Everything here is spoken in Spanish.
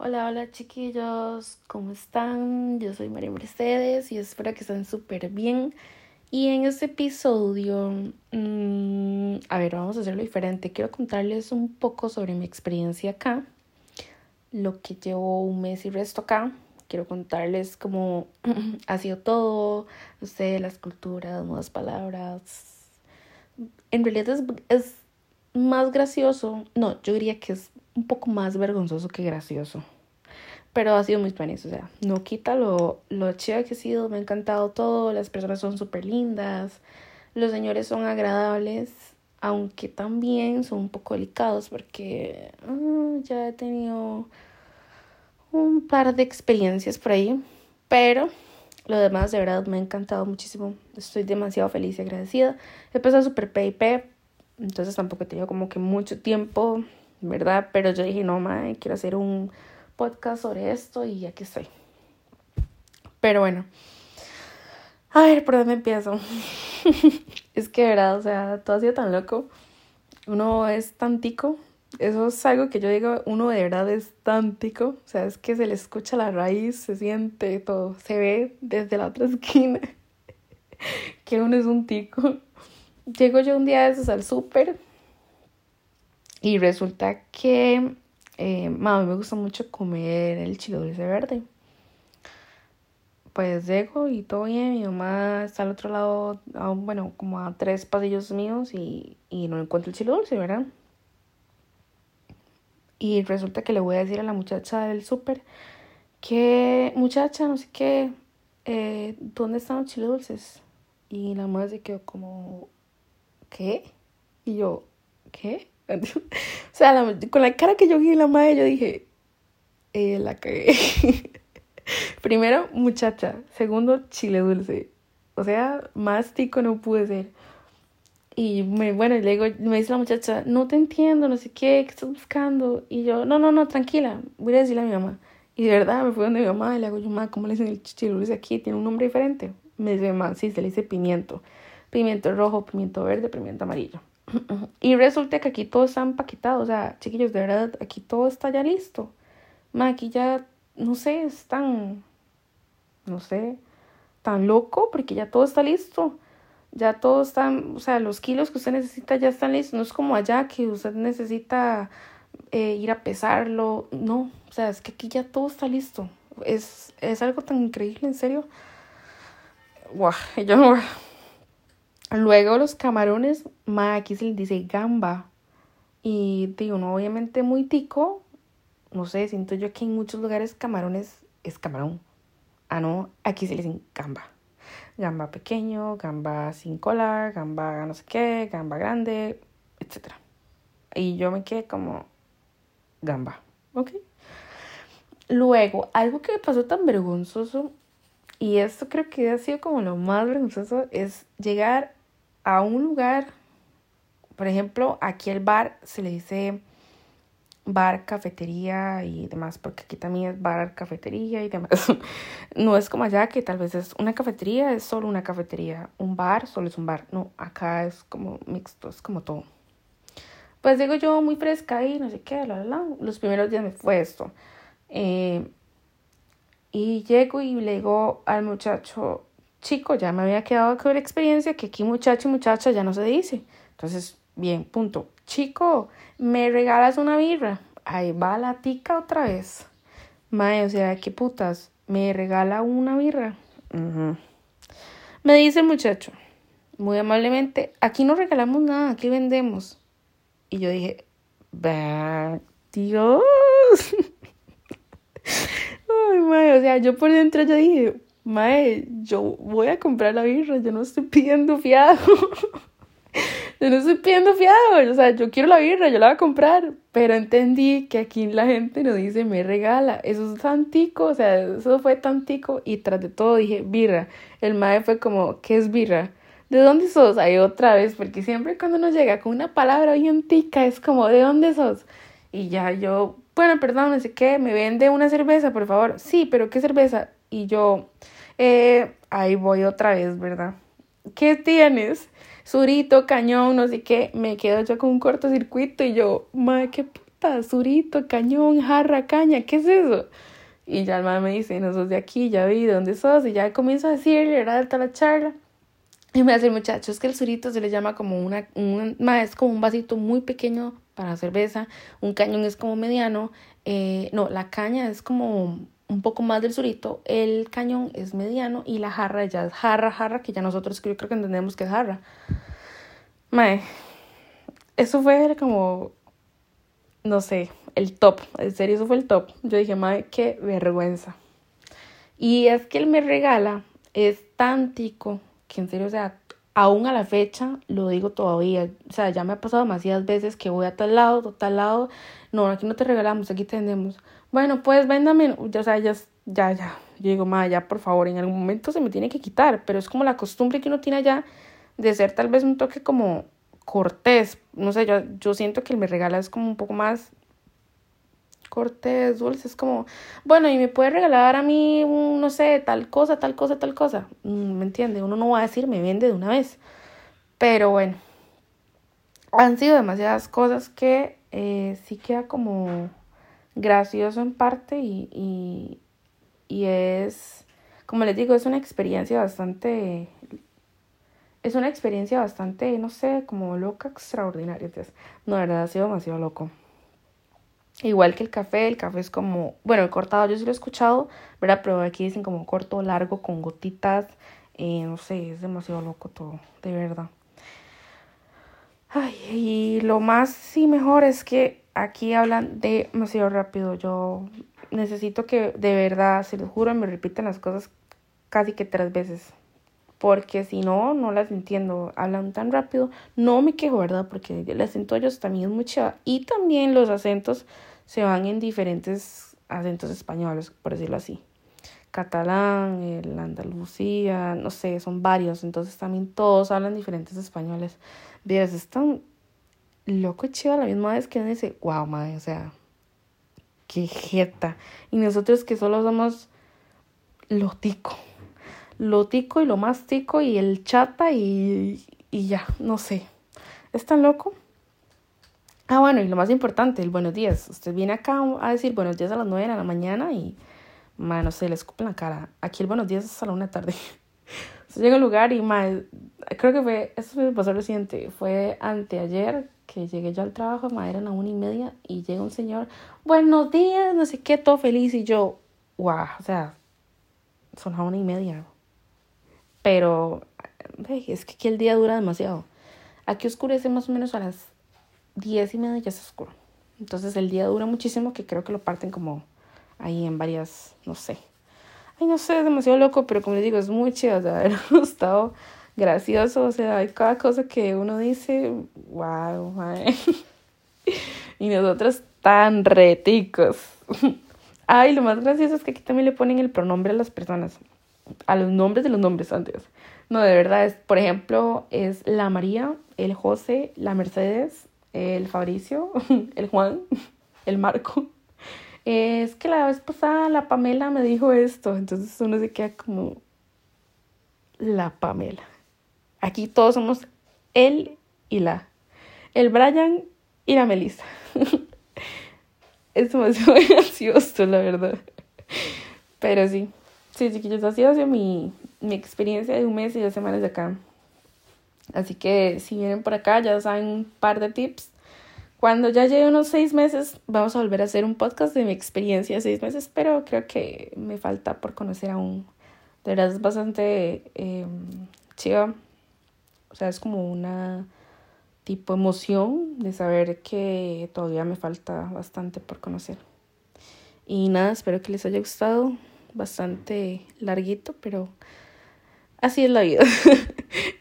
Hola, hola chiquillos, ¿cómo están? Yo soy María Mercedes y espero que estén súper bien. Y en este episodio, mmm, a ver, vamos a hacerlo diferente. Quiero contarles un poco sobre mi experiencia acá, lo que llevo un mes y resto acá. Quiero contarles cómo ha sido todo, no sé, las culturas, nuevas palabras. En realidad es, es más gracioso, no, yo diría que es un poco más vergonzoso que gracioso. Pero ha sido muy feliz, o sea, no quita lo, lo chido que ha sido, me ha encantado todo, las personas son súper lindas, los señores son agradables, aunque también son un poco delicados porque uh, ya he tenido un par de experiencias por ahí, pero lo demás de verdad me ha encantado muchísimo, estoy demasiado feliz y agradecida, he pasado súper PIP, entonces tampoco he tenido como que mucho tiempo ¿verdad? Pero yo dije, no, madre, quiero hacer un podcast sobre esto y aquí estoy. Pero bueno, a ver, ¿por dónde empiezo? es que, ¿verdad? O sea, todo ha sido tan loco. Uno es tantico. Eso es algo que yo digo, uno de verdad es tantico. O sea, es que se le escucha la raíz, se siente todo, se ve desde la otra esquina que uno es un tico. Llego yo un día de esos al súper y resulta que eh, a mí me gusta mucho comer el chile dulce verde. Pues llego y todo bien, mi mamá está al otro lado, bueno, como a tres pasillos míos y, y no encuentro el chile dulce, ¿verdad? Y resulta que le voy a decir a la muchacha del súper que, muchacha, no sé qué, eh, ¿dónde están los chiles dulces? Y la madre se quedó como, ¿qué? Y yo, ¿qué? o sea, con la cara que yo vi en la madre, yo dije, eh, la cagué. Primero, muchacha. Segundo, chile dulce. O sea, más tico no pude ser. Y me, bueno, le digo, me dice la muchacha, no te entiendo, no sé qué, ¿qué estás buscando? Y yo, no, no, no, tranquila, voy a decirle a mi mamá. Y de verdad me fui donde mi mamá y le hago yo, mamá, ¿cómo le dicen el chile dulce aquí? Tiene un nombre diferente. Me dice, mamá, sí, se le dice pimiento. Pimiento rojo, pimiento verde, pimiento amarillo. Y resulta que aquí todo está empaquetado. O sea, chiquillos, de verdad, aquí todo está ya listo. Ma, aquí ya, no sé, es tan, no sé, tan loco porque ya todo está listo. Ya todo está, o sea, los kilos que usted necesita ya están listos. No es como allá que usted necesita eh, ir a pesarlo. No, o sea, es que aquí ya todo está listo. Es, es algo tan increíble, en serio. Guau, yo no Luego los camarones, ma, aquí se les dice gamba. Y digo, uno obviamente muy tico. No sé, siento yo que en muchos lugares camarones es camarón. Ah, no, aquí se les dice gamba. Gamba pequeño, gamba sin cola, gamba no sé qué, gamba grande, etc. Y yo me quedé como gamba, ¿ok? Luego, algo que me pasó tan vergonzoso, y esto creo que ha sido como lo más vergonzoso, es llegar a un lugar, por ejemplo, aquí el bar se le dice bar, cafetería y demás, porque aquí también es bar, cafetería y demás. No es como allá que tal vez es una cafetería, es solo una cafetería, un bar solo es un bar. No, acá es como mixto, es como todo. Pues digo yo muy fresca y no sé qué, la, la, los primeros días me fue esto. Eh, y llego y le digo al muchacho, chico, ya me había quedado con la experiencia que aquí muchacho y muchacha ya no se dice. Entonces, bien, punto. Chico, ¿me regalas una birra? Ahí va la tica otra vez. Mae, o sea, qué putas. ¿Me regala una birra? Me dice el muchacho, muy amablemente, aquí no regalamos nada, aquí vendemos. Y yo dije, Dios. Ay, mae, o sea, yo por dentro yo dije, Mae, yo voy a comprar la birra, yo no estoy pidiendo fiado. yo no estoy pidiendo fiado, o sea, yo quiero la birra, yo la voy a comprar. Pero entendí que aquí la gente no dice me regala. Eso es tan tico, o sea, eso fue tan tico. Y tras de todo dije birra. El mae fue como, ¿qué es birra? ¿De dónde sos? Ahí otra vez, porque siempre cuando uno llega con una palabra bien tica es como, ¿de dónde sos? Y ya yo, bueno, perdón, no sé qué, me vende una cerveza, por favor. Sí, pero ¿qué cerveza? Y yo, eh, ahí voy otra vez, ¿verdad? ¿Qué tienes? Surito, cañón, no sé qué. Me quedo yo con un cortocircuito y yo, madre, qué puta, surito, cañón, jarra, caña, ¿qué es eso? Y ya el mamá me dice, no sos de aquí, ya vi de dónde sos, y ya comienzo a decirle, ¿verdad? Toda la charla. Y me hace, muchacho, es que el surito se le llama como una, un, es como un vasito muy pequeño para cerveza, un cañón es como mediano, eh, no, la caña es como un poco más del surito, el cañón es mediano y la jarra ya es jarra, jarra, que ya nosotros creo, que entendemos que es jarra. Mae, eso fue como, no sé, el top, en serio, eso fue el top. Yo dije, mae, qué vergüenza. Y es que él me regala, es tan tico, que en serio, o sea, aún a la fecha lo digo todavía. O sea, ya me ha pasado demasiadas veces que voy a tal lado, a tal lado. No, aquí no te regalamos, aquí tenemos. Bueno, pues véndame. O sea, ya, ya, ya. Yo digo, ma, ya por favor, en algún momento se me tiene que quitar. Pero es como la costumbre que uno tiene allá de ser tal vez un toque como cortés. No sé, yo, yo siento que el me regala es como un poco más cortés, dulce, es como, bueno, y me puede regalar a mí, un, no sé, tal cosa, tal cosa, tal cosa. Mm, ¿Me entiende? Uno no va a decir, me vende de una vez. Pero bueno, han sido demasiadas cosas que eh, sí queda como gracioso en parte y, y, y es, como les digo, es una experiencia bastante es una experiencia bastante, no sé, como loca, extraordinaria. no, de verdad ha sido demasiado loco. Igual que el café, el café es como, bueno, el cortado yo sí lo he escuchado, ¿verdad? Pero aquí dicen como corto, largo, con gotitas. Eh, no sé, es demasiado loco todo, de verdad. Ay, y lo más y mejor es que aquí hablan demasiado rápido. Yo necesito que de verdad, se lo juro, me repiten las cosas casi que tres veces. Porque si no, no las entiendo. Hablan tan rápido. No me quejo, ¿verdad? Porque el acento de ellos también es muy Y también los acentos se van en diferentes acentos españoles, por decirlo así. Catalán, el Andalucía, no sé, son varios. Entonces también todos hablan diferentes españoles. Dios, es tan loco chido a la misma vez que dice, wow, madre, o sea, qué jeta. Y nosotros que solo somos lo tico. Lo tico y lo más tico y el chata y, y ya, no sé. Es tan loco. Ah, bueno, y lo más importante, el buenos días. Usted viene acá a decir buenos días a las nueve de la mañana y, no sé, le escupen la cara. Aquí el buenos días es a la una de tarde. Llega al lugar y, creo que fue, eso me pasó reciente, fue anteayer que llegué yo al trabajo, ma, eran a una y media y llega un señor, buenos días, no sé qué, todo feliz y yo, wow, o sea, son a una y media. Pero, es que aquí el día dura demasiado. Aquí oscurece más o menos a las diez y media ya es oscuro. Entonces el día dura muchísimo que creo que lo parten como ahí en varias, no sé. Ay, no sé, es demasiado loco, pero como les digo, es muy o sea, haber gustado, gracioso, o sea, hay cada cosa que uno dice, wow, y nosotros tan reticos. Ay, lo más gracioso es que aquí también le ponen el pronombre a las personas, a los nombres de los nombres antes. No, de verdad, es, por ejemplo, es la María, el José, la Mercedes, el Fabricio, el Juan, el Marco. Es que la vez pasada la Pamela me dijo esto, entonces uno se queda como la Pamela. Aquí todos somos él y la. El Brian y la Melissa. es demasiado gracioso, la verdad. Pero sí, sí, chiquillos, así ha sido mi, mi experiencia de un mes y dos semanas de acá. Así que si vienen por acá ya saben un par de tips. Cuando ya llegue unos seis meses, vamos a volver a hacer un podcast de mi experiencia de seis meses, pero creo que me falta por conocer aún. De verdad es bastante eh, chiva. O sea, es como una tipo emoción de saber que todavía me falta bastante por conocer. Y nada, espero que les haya gustado. Bastante larguito, pero así es la vida.